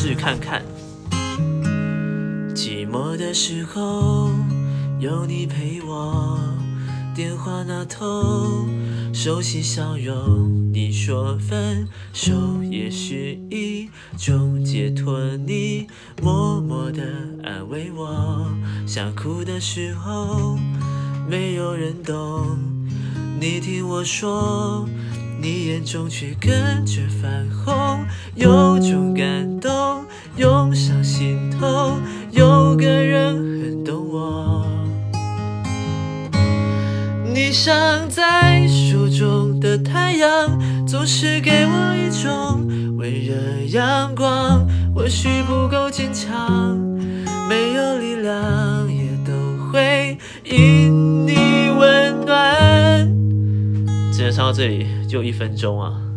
试看看。寂寞的时候有你陪我，电话那头熟悉笑容。你说分手也是一种解脱，你默默的安慰我。想哭的时候没有人懂，你听我说，你眼中却跟着泛红，有涌上心头，有个人很懂我。你像在手中的太阳，总是给我一种温热阳光。或许不够坚强，没有力量，也都会因你温暖。只能唱到这里，就一分钟啊。